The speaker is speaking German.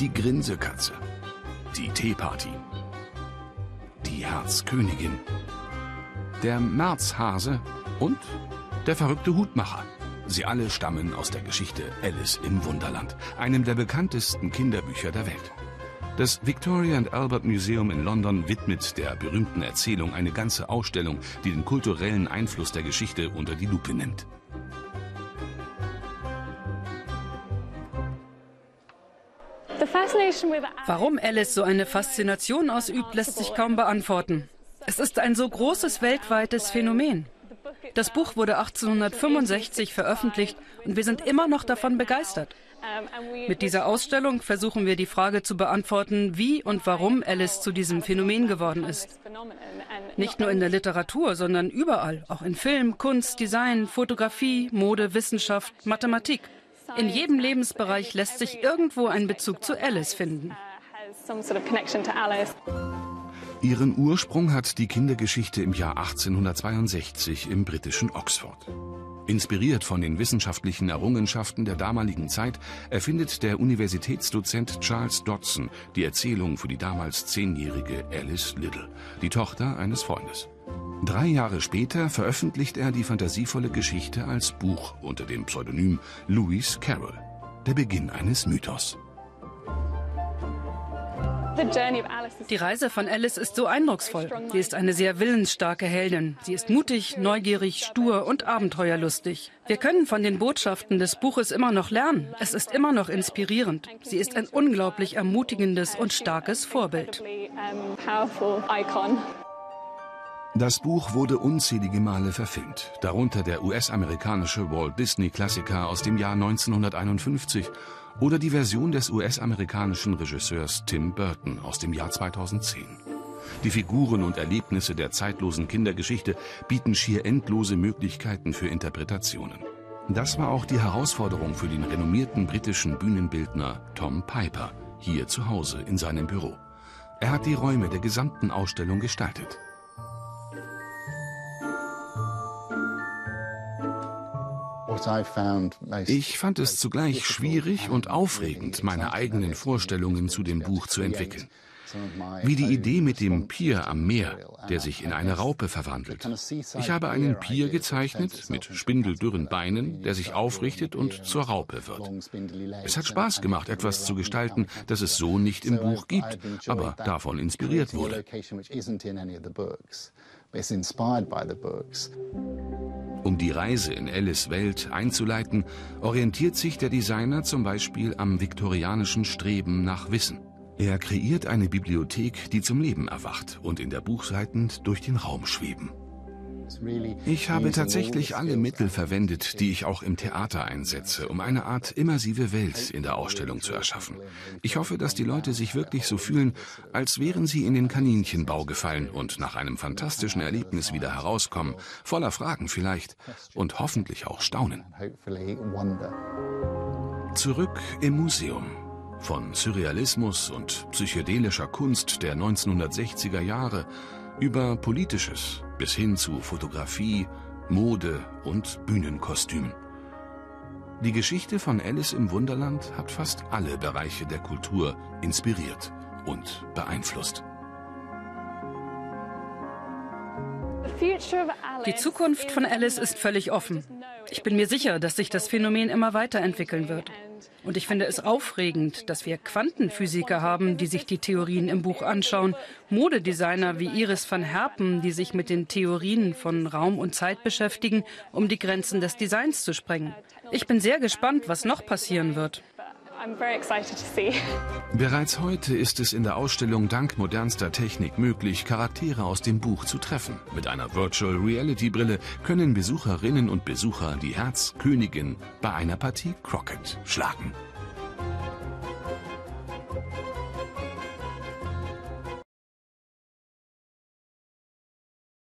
Die Grinsekatze. Die Teeparty. Die Herzkönigin. Der Märzhase und der verrückte Hutmacher. Sie alle stammen aus der Geschichte Alice im Wunderland, einem der bekanntesten Kinderbücher der Welt. Das Victoria and Albert Museum in London widmet der berühmten Erzählung eine ganze Ausstellung, die den kulturellen Einfluss der Geschichte unter die Lupe nimmt. Warum Alice so eine Faszination ausübt, lässt sich kaum beantworten. Es ist ein so großes weltweites Phänomen. Das Buch wurde 1865 veröffentlicht und wir sind immer noch davon begeistert. Mit dieser Ausstellung versuchen wir die Frage zu beantworten, wie und warum Alice zu diesem Phänomen geworden ist. Nicht nur in der Literatur, sondern überall, auch in Film, Kunst, Design, Fotografie, Mode, Wissenschaft, Mathematik. In jedem Lebensbereich lässt sich irgendwo ein Bezug zu Alice finden. Ihren Ursprung hat die Kindergeschichte im Jahr 1862 im britischen Oxford. Inspiriert von den wissenschaftlichen Errungenschaften der damaligen Zeit erfindet der Universitätsdozent Charles Dodson die Erzählung für die damals zehnjährige Alice Little, die Tochter eines Freundes. Drei Jahre später veröffentlicht er die fantasievolle Geschichte als Buch unter dem Pseudonym Lewis Carroll. Der Beginn eines Mythos. Die Reise von Alice ist so eindrucksvoll. Sie ist eine sehr willensstarke Heldin. Sie ist mutig, neugierig, stur und abenteuerlustig. Wir können von den Botschaften des Buches immer noch lernen. Es ist immer noch inspirierend. Sie ist ein unglaublich ermutigendes und starkes Vorbild. Das Buch wurde unzählige Male verfilmt, darunter der US-amerikanische Walt Disney-Klassiker aus dem Jahr 1951 oder die Version des US-amerikanischen Regisseurs Tim Burton aus dem Jahr 2010. Die Figuren und Erlebnisse der zeitlosen Kindergeschichte bieten schier endlose Möglichkeiten für Interpretationen. Das war auch die Herausforderung für den renommierten britischen Bühnenbildner Tom Piper hier zu Hause in seinem Büro. Er hat die Räume der gesamten Ausstellung gestaltet. Ich fand es zugleich schwierig und aufregend, meine eigenen Vorstellungen zu dem Buch zu entwickeln. Wie die Idee mit dem Pier am Meer, der sich in eine Raupe verwandelt. Ich habe einen Pier gezeichnet mit spindeldürren Beinen, der sich aufrichtet und zur Raupe wird. Es hat Spaß gemacht, etwas zu gestalten, das es so nicht im Buch gibt, aber davon inspiriert wurde. Um die Reise in Alice Welt einzuleiten, orientiert sich der Designer zum Beispiel am viktorianischen Streben nach Wissen. Er kreiert eine Bibliothek, die zum Leben erwacht und in der Buchseiten durch den Raum schweben. Ich habe tatsächlich alle Mittel verwendet, die ich auch im Theater einsetze, um eine Art immersive Welt in der Ausstellung zu erschaffen. Ich hoffe, dass die Leute sich wirklich so fühlen, als wären sie in den Kaninchenbau gefallen und nach einem fantastischen Erlebnis wieder herauskommen, voller Fragen vielleicht und hoffentlich auch staunen. Zurück im Museum. Von Surrealismus und psychedelischer Kunst der 1960er Jahre über Politisches bis hin zu Fotografie, Mode und Bühnenkostümen. Die Geschichte von Alice im Wunderland hat fast alle Bereiche der Kultur inspiriert und beeinflusst. Die Zukunft von Alice ist völlig offen. Ich bin mir sicher, dass sich das Phänomen immer weiterentwickeln wird. Und ich finde es aufregend, dass wir Quantenphysiker haben, die sich die Theorien im Buch anschauen, Modedesigner wie Iris van Herpen, die sich mit den Theorien von Raum und Zeit beschäftigen, um die Grenzen des Designs zu sprengen. Ich bin sehr gespannt, was noch passieren wird. Bereits heute ist es in der Ausstellung dank modernster Technik möglich, Charaktere aus dem Buch zu treffen. Mit einer Virtual Reality Brille können Besucherinnen und Besucher die Herzkönigin bei einer Partie Crockett schlagen.